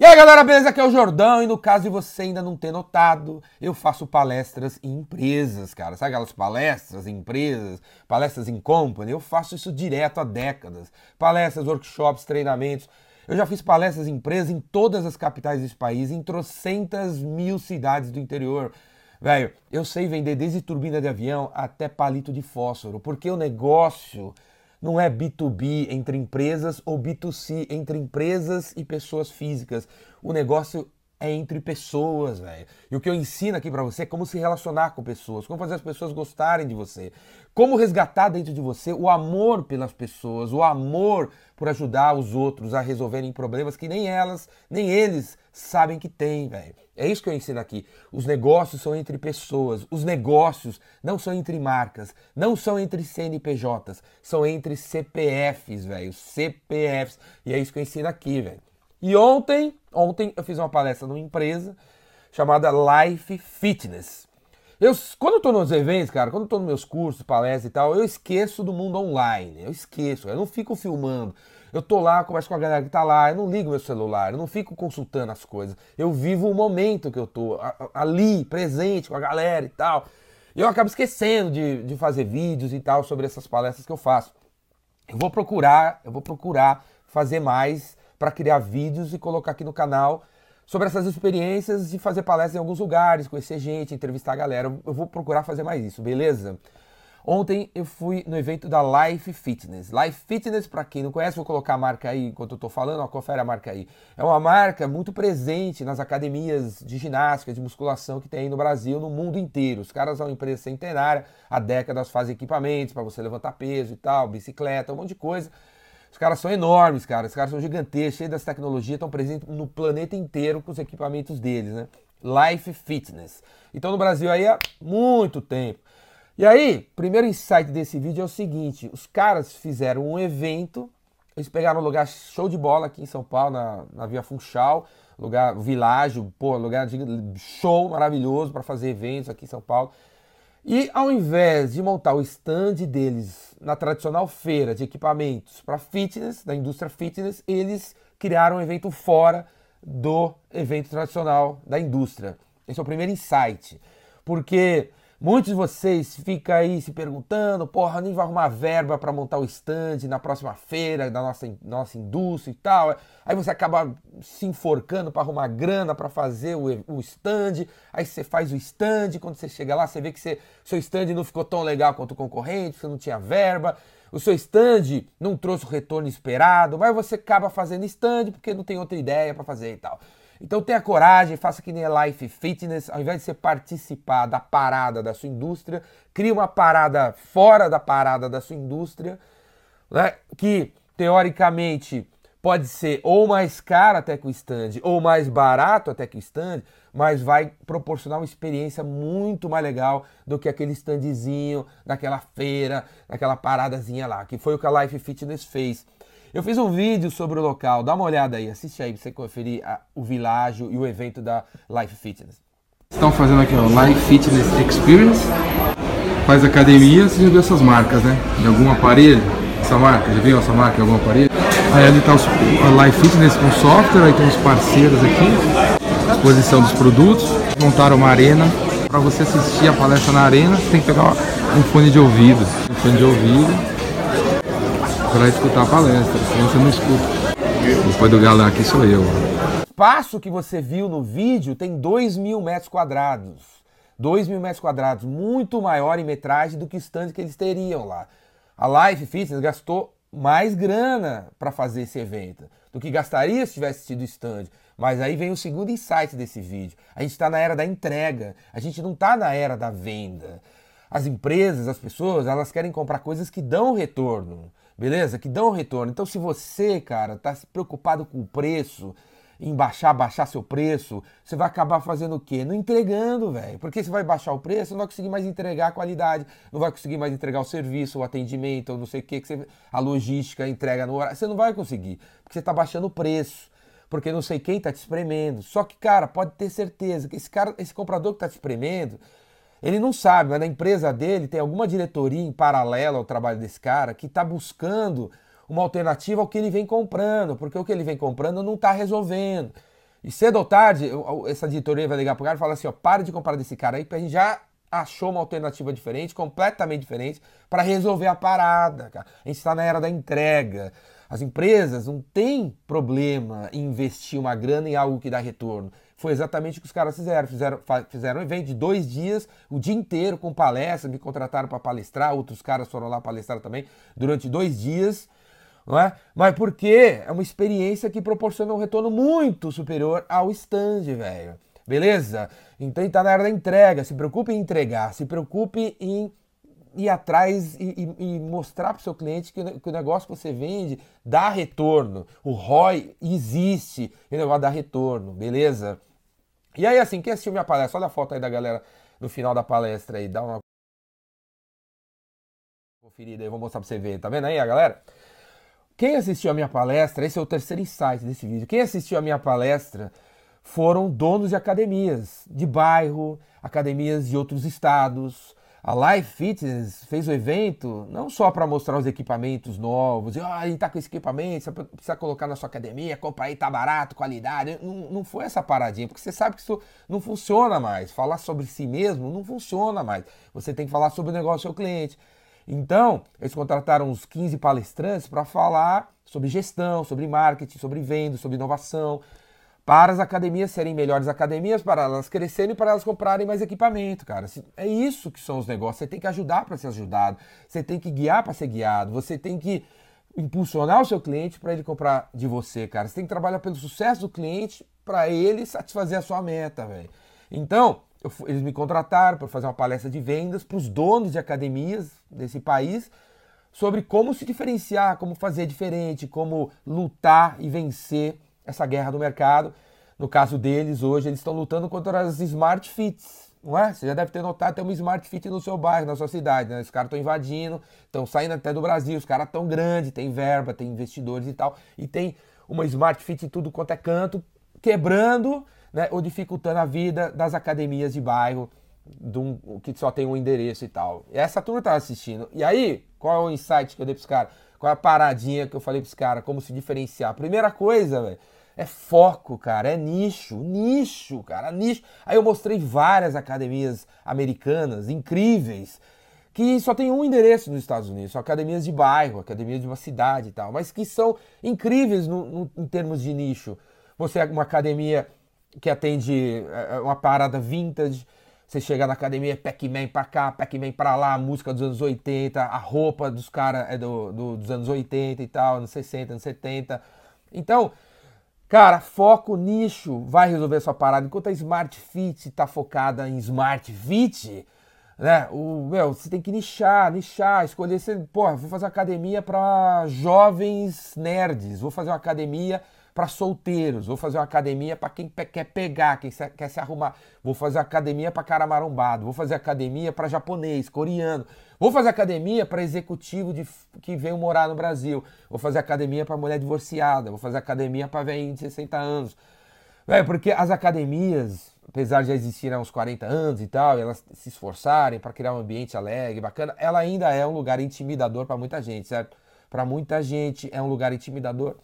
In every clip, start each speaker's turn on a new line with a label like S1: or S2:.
S1: E aí galera, beleza? Aqui é o Jordão e no caso de você ainda não ter notado, eu faço palestras em empresas, cara. Sabe aquelas palestras em empresas, palestras em company? Eu faço isso direto há décadas. Palestras, workshops, treinamentos. Eu já fiz palestras em empresas em todas as capitais desse país, em trocentas mil cidades do interior. Velho, eu sei vender desde turbina de avião até palito de fósforo, porque o negócio não é B2B entre empresas ou B2C entre empresas e pessoas físicas. O negócio é entre pessoas, velho. E o que eu ensino aqui para você é como se relacionar com pessoas, como fazer as pessoas gostarem de você, como resgatar dentro de você o amor pelas pessoas, o amor por ajudar os outros a resolverem problemas que nem elas, nem eles sabem que têm, velho. É isso que eu ensino aqui. Os negócios são entre pessoas, os negócios não são entre marcas, não são entre CNPJs, são entre CPFs, velho. CPFs. E é isso que eu ensino aqui, velho. E ontem, ontem eu fiz uma palestra numa empresa chamada Life Fitness. Eu, quando eu tô nos eventos, cara, quando eu tô nos meus cursos, palestras e tal, eu esqueço do mundo online. Eu esqueço, eu não fico filmando. Eu tô lá, converso com a galera que tá lá, eu não ligo meu celular, eu não fico consultando as coisas. Eu vivo o momento que eu tô ali, presente com a galera e tal. E eu acabo esquecendo de, de fazer vídeos e tal sobre essas palestras que eu faço. Eu vou procurar, eu vou procurar fazer mais para criar vídeos e colocar aqui no canal sobre essas experiências de fazer palestras em alguns lugares, conhecer gente, entrevistar a galera. Eu vou procurar fazer mais isso, beleza? Ontem eu fui no evento da Life Fitness. Life Fitness, para quem não conhece, vou colocar a marca aí enquanto eu tô falando, ó, confere a marca aí. É uma marca muito presente nas academias de ginástica, de musculação que tem aí no Brasil, no mundo inteiro. Os caras são uma empresa centenária, há décadas fazem equipamentos para você levantar peso e tal, bicicleta, um monte de coisa. Os caras são enormes, cara. Os caras são gigantescos, cheios das tecnologias, estão presentes no planeta inteiro com os equipamentos deles, né? Life Fitness. Então no Brasil aí há muito tempo. E aí, primeiro insight desse vídeo é o seguinte: os caras fizeram um evento, eles pegaram um lugar show de bola aqui em São Paulo, na, na Via Funchal, lugar, világio, pô, lugar de show maravilhoso para fazer eventos aqui em São Paulo. E ao invés de montar o stand deles na tradicional feira de equipamentos para fitness, da indústria fitness, eles criaram um evento fora do evento tradicional da indústria. Esse é o primeiro insight. Porque Muitos de vocês ficam aí se perguntando, porra, nem vai arrumar verba para montar o stand na próxima feira da nossa, nossa indústria e tal. Aí você acaba se enforcando para arrumar grana para fazer o, o stand. Aí você faz o stand, quando você chega lá, você vê que você, seu stand não ficou tão legal quanto o concorrente, você não tinha verba. O seu stand não trouxe o retorno esperado, mas você acaba fazendo stand porque não tem outra ideia para fazer e tal. Então tenha coragem, faça que nem a Life Fitness, ao invés de você participar da parada da sua indústria, crie uma parada fora da parada da sua indústria, né, que teoricamente pode ser ou mais caro até que o stand, ou mais barato até que o stand, mas vai proporcionar uma experiência muito mais legal do que aquele standzinho daquela feira, daquela paradazinha lá, que foi o que a Life Fitness fez. Eu fiz um vídeo sobre o local, dá uma olhada aí, assiste aí pra você conferir a, o világio e o evento da Life Fitness.
S2: Estão fazendo aqui, ó, Life Fitness Experience. Faz academia, você já viu essas marcas, né? De algum aparelho, essa marca, já viu essa marca em algum aparelho? Aí ali tá os, a Life Fitness com software, aí tem os parceiros aqui, exposição dos produtos. Montaram uma arena. Para você assistir a palestra na arena, você tem que pegar um fone de ouvido. Um fone de ouvido para escutar a palestra, senão você não escuta. Depois do galã aqui sou eu.
S1: O espaço que você viu no vídeo tem 2 mil metros quadrados. 2 mil metros quadrados, muito maior em metragem do que o stand que eles teriam lá. A Life Fitness gastou mais grana para fazer esse evento do que gastaria se tivesse tido stand. Mas aí vem o segundo insight desse vídeo. A gente está na era da entrega, a gente não está na era da venda. As empresas, as pessoas, elas querem comprar coisas que dão retorno beleza? Que dão retorno. Então, se você, cara, tá preocupado com o preço, em baixar, baixar seu preço, você vai acabar fazendo o quê? Não entregando, velho. Porque você vai baixar o preço, não vai conseguir mais entregar a qualidade, não vai conseguir mais entregar o serviço, o atendimento, ou não sei o que, que você, a logística, a entrega no horário. Você não vai conseguir, porque você está baixando o preço. Porque não sei quem está te espremendo. Só que, cara, pode ter certeza que esse cara, esse comprador que está te espremendo, ele não sabe, mas na empresa dele tem alguma diretoria em paralelo ao trabalho desse cara que está buscando uma alternativa ao que ele vem comprando, porque o que ele vem comprando não está resolvendo. E cedo ou tarde, essa editoria vai ligar pro cara e falar assim, ó, para de comprar desse cara aí, porque a gente já achou uma alternativa diferente, completamente diferente, para resolver a parada, cara. A gente está na era da entrega. As empresas não têm problema em investir uma grana em algo que dá retorno. Foi exatamente o que os caras fizeram. Fizeram, fizeram um evento de dois dias, o dia inteiro com palestra, me contrataram para palestrar, outros caras foram lá palestrar também durante dois dias. Não é? Mas porque é uma experiência que proporciona um retorno muito superior ao stand, velho. Beleza? Então está na hora da entrega. Se preocupe em entregar, se preocupe em ir atrás e, e, e mostrar para o seu cliente que, que, o negócio que você vende dá retorno. O ROI existe e o negócio dá retorno, beleza? E aí, assim, quem assistiu minha palestra, olha a foto aí da galera no final da palestra aí, dá uma conferida aí, vou mostrar pra você ver, tá vendo aí a galera? Quem assistiu a minha palestra, esse é o terceiro insight desse vídeo, quem assistiu a minha palestra foram donos de academias de bairro, academias de outros estados, a Live Fitness fez o evento não só para mostrar os equipamentos novos, e, oh, a gente tá com esse equipamento, você precisa colocar na sua academia, compra aí, tá barato, qualidade. Não, não foi essa paradinha, porque você sabe que isso não funciona mais. Falar sobre si mesmo não funciona mais. Você tem que falar sobre o negócio do seu cliente. Então, eles contrataram uns 15 palestrantes para falar sobre gestão, sobre marketing, sobre venda, sobre inovação, para as academias serem melhores academias, para elas crescerem e para elas comprarem mais equipamento, cara. É isso que são os negócios. Você tem que ajudar para ser ajudado, você tem que guiar para ser guiado, você tem que impulsionar o seu cliente para ele comprar de você, cara. Você tem que trabalhar pelo sucesso do cliente para ele satisfazer a sua meta, velho. Então, eu, eles me contrataram para fazer uma palestra de vendas para os donos de academias desse país sobre como se diferenciar, como fazer diferente, como lutar e vencer essa guerra do mercado. No caso deles, hoje, eles estão lutando contra as Smart Fits, não é? Você já deve ter notado, tem uma Smart Fit no seu bairro, na sua cidade, né? Os caras estão invadindo, estão saindo até do Brasil, os caras tão grandes, tem verba, tem investidores e tal, e tem uma Smart Fit em tudo quanto é canto, quebrando né, ou dificultando a vida das academias de bairro, um, que só tem um endereço e tal. E essa turma tá assistindo. E aí, qual é o insight que eu dei pros caras? Qual é a paradinha que eu falei pros caras? Como se diferenciar? Primeira coisa, velho é foco, cara, é nicho, nicho, cara, nicho. Aí eu mostrei várias academias americanas incríveis que só tem um endereço nos Estados Unidos, são academias de bairro, academias de uma cidade e tal, mas que são incríveis no, no, em termos de nicho. Você é uma academia que atende é, é uma parada vintage, você chega na academia, Pac-Man pra cá, Pac-Man pra lá, música dos anos 80, a roupa dos caras é do, do, dos anos 80 e tal, anos 60, anos 70. Então, Cara, foco, nicho, vai resolver sua parada. Enquanto a Smart Fit está focada em Smart Fit, né? O, meu, você tem que nichar, nichar, escolher. Você, porra, vou fazer uma academia para jovens nerds, vou fazer uma academia para solteiros, vou fazer uma academia para quem quer pegar, quem quer se arrumar, vou fazer academia para cara marombado, vou fazer academia para japonês, coreano, vou fazer academia para executivo de, que veio morar no Brasil, vou fazer academia para mulher divorciada, vou fazer academia para velhinho de 60 anos. É, porque as academias, apesar de já existirem há uns 40 anos e tal, elas se esforçarem para criar um ambiente alegre, bacana, ela ainda é um lugar intimidador para muita gente, certo? Para muita gente é um lugar intimidador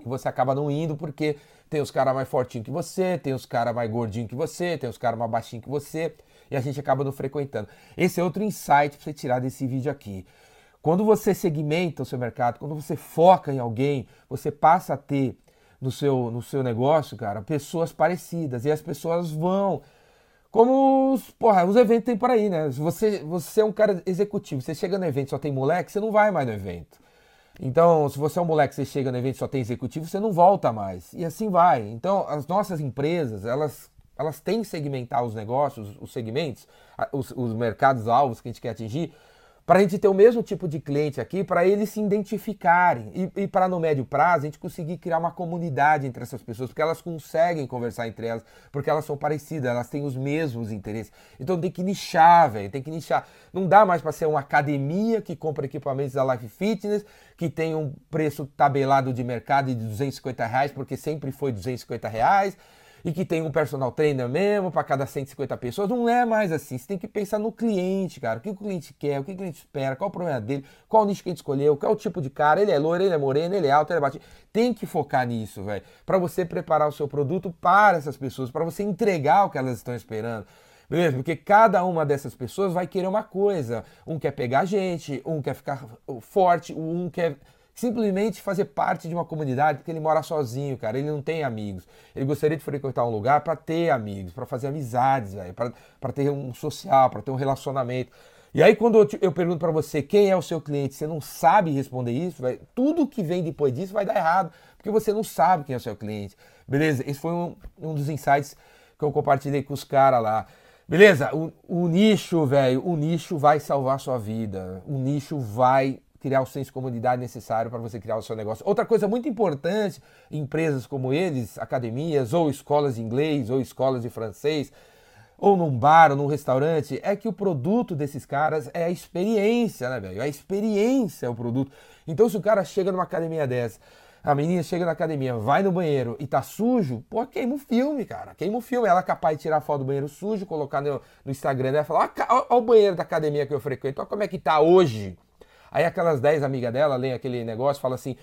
S1: e você acaba não indo porque tem os caras mais fortinhos que você, tem os caras mais gordinhos que você, tem os caras mais baixinhos que você, e a gente acaba não frequentando. Esse é outro insight para você tirar desse vídeo aqui. Quando você segmenta o seu mercado, quando você foca em alguém, você passa a ter no seu, no seu negócio, cara, pessoas parecidas. E as pessoas vão. Como os, porra, os eventos tem por aí, né? Você, você é um cara executivo, você chega no evento só tem moleque, você não vai mais no evento. Então, se você é um moleque, você chega no evento só tem executivo, você não volta mais. E assim vai. Então, as nossas empresas, elas, elas têm que segmentar os negócios, os segmentos, os, os mercados-alvos que a gente quer atingir, para a gente ter o mesmo tipo de cliente aqui, para eles se identificarem e, e para no médio prazo a gente conseguir criar uma comunidade entre essas pessoas, porque elas conseguem conversar entre elas, porque elas são parecidas, elas têm os mesmos interesses. Então tem que nichar, velho, tem que nichar. Não dá mais para ser uma academia que compra equipamentos da Life Fitness, que tem um preço tabelado de mercado de 250 reais, porque sempre foi 250 reais e que tem um personal trainer mesmo para cada 150 pessoas. Não é mais assim. Você tem que pensar no cliente, cara. O que o cliente quer, o que o cliente espera, qual o problema dele, qual o nicho que a gente escolheu, qual o tipo de cara. Ele é loiro, ele é moreno, ele é alto, ele é baixo. Tem que focar nisso, velho. Para você preparar o seu produto para essas pessoas, para você entregar o que elas estão esperando. Beleza? Porque cada uma dessas pessoas vai querer uma coisa. Um quer pegar gente, um quer ficar forte, um quer simplesmente fazer parte de uma comunidade porque ele mora sozinho, cara. Ele não tem amigos. Ele gostaria de frequentar um lugar para ter amigos, para fazer amizades, para ter um social, para ter um relacionamento. E aí quando eu, te, eu pergunto para você quem é o seu cliente, você não sabe responder isso, véio, tudo que vem depois disso vai dar errado, porque você não sabe quem é o seu cliente. Beleza? Esse foi um, um dos insights que eu compartilhei com os caras lá. Beleza? O, o nicho, velho, o nicho vai salvar sua vida. O nicho vai criar o senso de comunidade necessário para você criar o seu negócio. Outra coisa muito importante, empresas como eles, academias, ou escolas de inglês, ou escolas de francês, ou num bar, ou num restaurante, é que o produto desses caras é a experiência, né, velho? A experiência é o produto. Então, se o cara chega numa academia dessa, a menina chega na academia, vai no banheiro e tá sujo, pô, queima o filme, cara. Queima o filme. Ela é capaz de tirar foto do banheiro sujo, colocar no, no Instagram e falar: olha o banheiro da academia que eu frequento, olha como é que tá hoje. Aí aquelas 10 amigas dela leem aquele negócio, falam assim,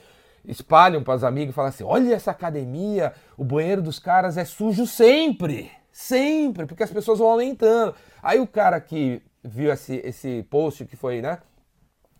S1: espalham para os amigos e falam assim: olha essa academia, o banheiro dos caras é sujo sempre. Sempre, porque as pessoas vão aumentando. Aí o cara que viu esse, esse post que foi, né?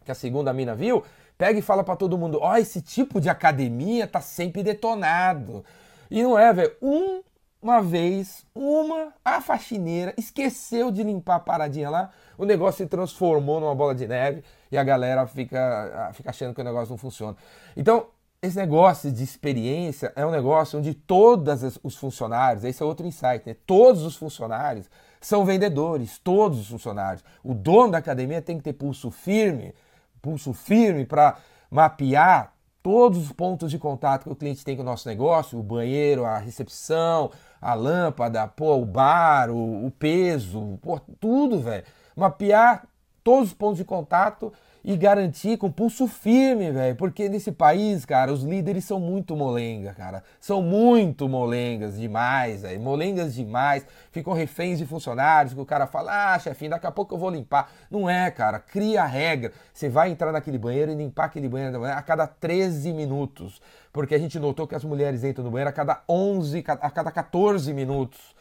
S1: Que a segunda mina viu, pega e fala para todo mundo: ó, oh, esse tipo de academia tá sempre detonado. E não é, velho. Um, uma vez, uma, a faxineira esqueceu de limpar a paradinha lá, o negócio se transformou numa bola de neve e a galera fica, fica achando que o negócio não funciona. Então, esse negócio de experiência é um negócio onde todos os funcionários, esse é outro insight, né? todos os funcionários são vendedores, todos os funcionários. O dono da academia tem que ter pulso firme, pulso firme para mapear todos os pontos de contato que o cliente tem com o nosso negócio, o banheiro, a recepção, a lâmpada, pô, o bar, o, o peso, pô, tudo, velho. Mapear todos os pontos de contato e garantir com pulso firme, velho. Porque nesse país, cara, os líderes são muito molenga, cara. São muito molengas demais, velho. Molengas demais. Ficam reféns de funcionários que o cara fala, ah, chefinho, daqui a pouco eu vou limpar. Não é, cara. Cria a regra. Você vai entrar naquele banheiro e limpar aquele banheiro a cada 13 minutos. Porque a gente notou que as mulheres entram no banheiro a cada 11, a cada 14 minutos.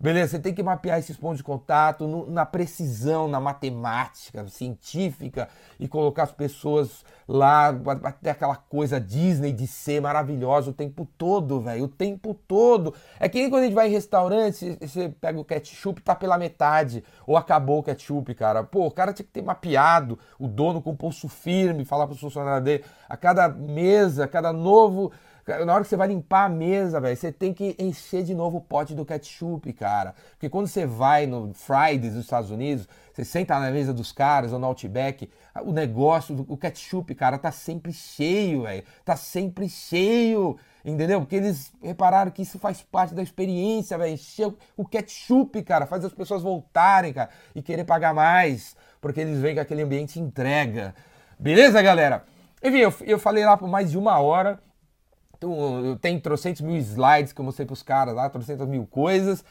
S1: Beleza, você tem que mapear esses pontos de contato no, na precisão, na matemática científica e colocar as pessoas lá, até aquela coisa Disney de ser maravilhosa o tempo todo, velho, o tempo todo. É que nem quando a gente vai em restaurante, você pega o ketchup tá pela metade, ou acabou o ketchup, cara. Pô, o cara tinha que ter mapeado, o dono com o pulso firme, falar para os funcionários dele, a cada mesa, a cada novo na hora que você vai limpar a mesa, velho, você tem que encher de novo o pote do ketchup, cara. Porque quando você vai no Fridays dos Estados Unidos, você senta na mesa dos caras ou no Outback, o negócio, o ketchup, cara, tá sempre cheio, velho. Tá sempre cheio, entendeu? Porque eles repararam que isso faz parte da experiência, velho. Encher o ketchup, cara, faz as pessoas voltarem, cara, e querer pagar mais, porque eles veem que aquele ambiente entrega. Beleza, galera? Enfim, eu, eu falei lá por mais de uma hora. Então, tenho trocentos mil slides que eu mostrei para os caras lá, trocentas mil coisas.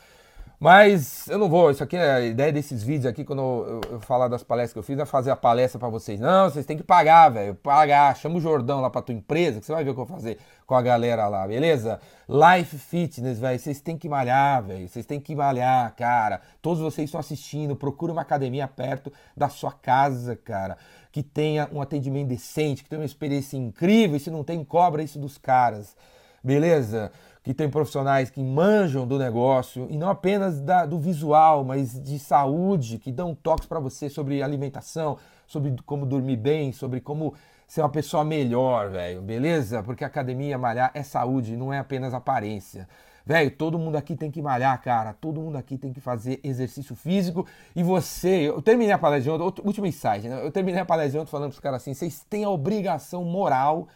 S1: Mas eu não vou, isso aqui é a ideia desses vídeos aqui, quando eu, eu, eu falar das palestras que eu fiz, é fazer a palestra para vocês. Não, vocês têm que pagar, velho. Pagar. Chama o Jordão lá pra tua empresa, que você vai ver o que eu vou fazer com a galera lá, beleza? Life Fitness, velho. Vocês têm que malhar, velho. Vocês têm que malhar, cara. Todos vocês estão assistindo. Procura uma academia perto da sua casa, cara. Que tenha um atendimento decente, que tenha uma experiência incrível. E se não tem, cobra isso dos caras. Beleza? Que tem profissionais que manjam do negócio e não apenas da, do visual, mas de saúde, que dão toques para você sobre alimentação, sobre como dormir bem, sobre como ser uma pessoa melhor, velho, beleza? Porque academia, malhar é saúde, não é apenas aparência. Velho, todo mundo aqui tem que malhar, cara. Todo mundo aqui tem que fazer exercício físico. E você, eu terminei a palestra de ontem, último insight, né? Eu terminei a palestra de ontem falando pros caras assim: vocês têm a obrigação moral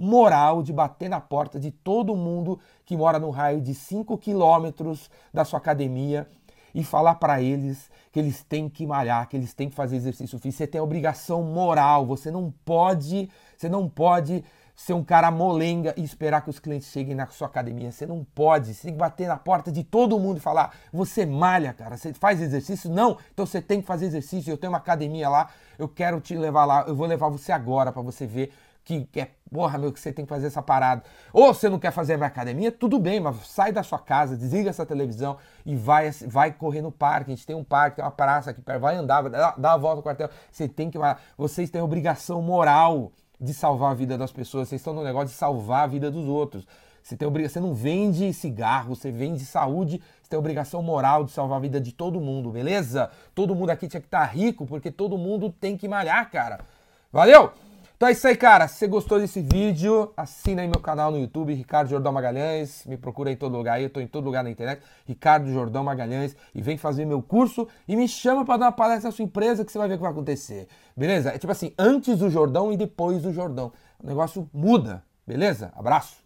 S1: moral de bater na porta de todo mundo que mora no raio de 5 quilômetros da sua academia e falar para eles que eles têm que malhar, que eles têm que fazer exercício físico. Você tem a obrigação moral, você não pode, você não pode ser um cara molenga e esperar que os clientes cheguem na sua academia. Você não pode. Você tem que bater na porta de todo mundo e falar: você malha, cara, você faz exercício? Não, então você tem que fazer exercício. Eu tenho uma academia lá, eu quero te levar lá, eu vou levar você agora para você ver que é, porra, meu, que você tem que fazer essa parada. Ou você não quer fazer a minha academia, tudo bem, mas sai da sua casa, desliga essa televisão e vai, vai correr no parque. A gente tem um parque, tem uma praça aqui vai andar, dá, a volta no quartel. Você tem que. Vocês têm obrigação moral de salvar a vida das pessoas, vocês estão no negócio de salvar a vida dos outros. Você, tem obriga... você não vende cigarro, você vende saúde, você tem obrigação moral de salvar a vida de todo mundo, beleza? Todo mundo aqui tinha que estar tá rico, porque todo mundo tem que malhar, cara. Valeu? Então é isso aí, cara. Se você gostou desse vídeo, assina aí meu canal no YouTube, Ricardo Jordão Magalhães. Me procura em todo lugar aí, eu tô em todo lugar na internet, Ricardo Jordão Magalhães. E vem fazer meu curso e me chama para dar uma palestra na sua empresa que você vai ver o que vai acontecer. Beleza? É tipo assim, antes do Jordão e depois do Jordão. O negócio muda, beleza? Abraço!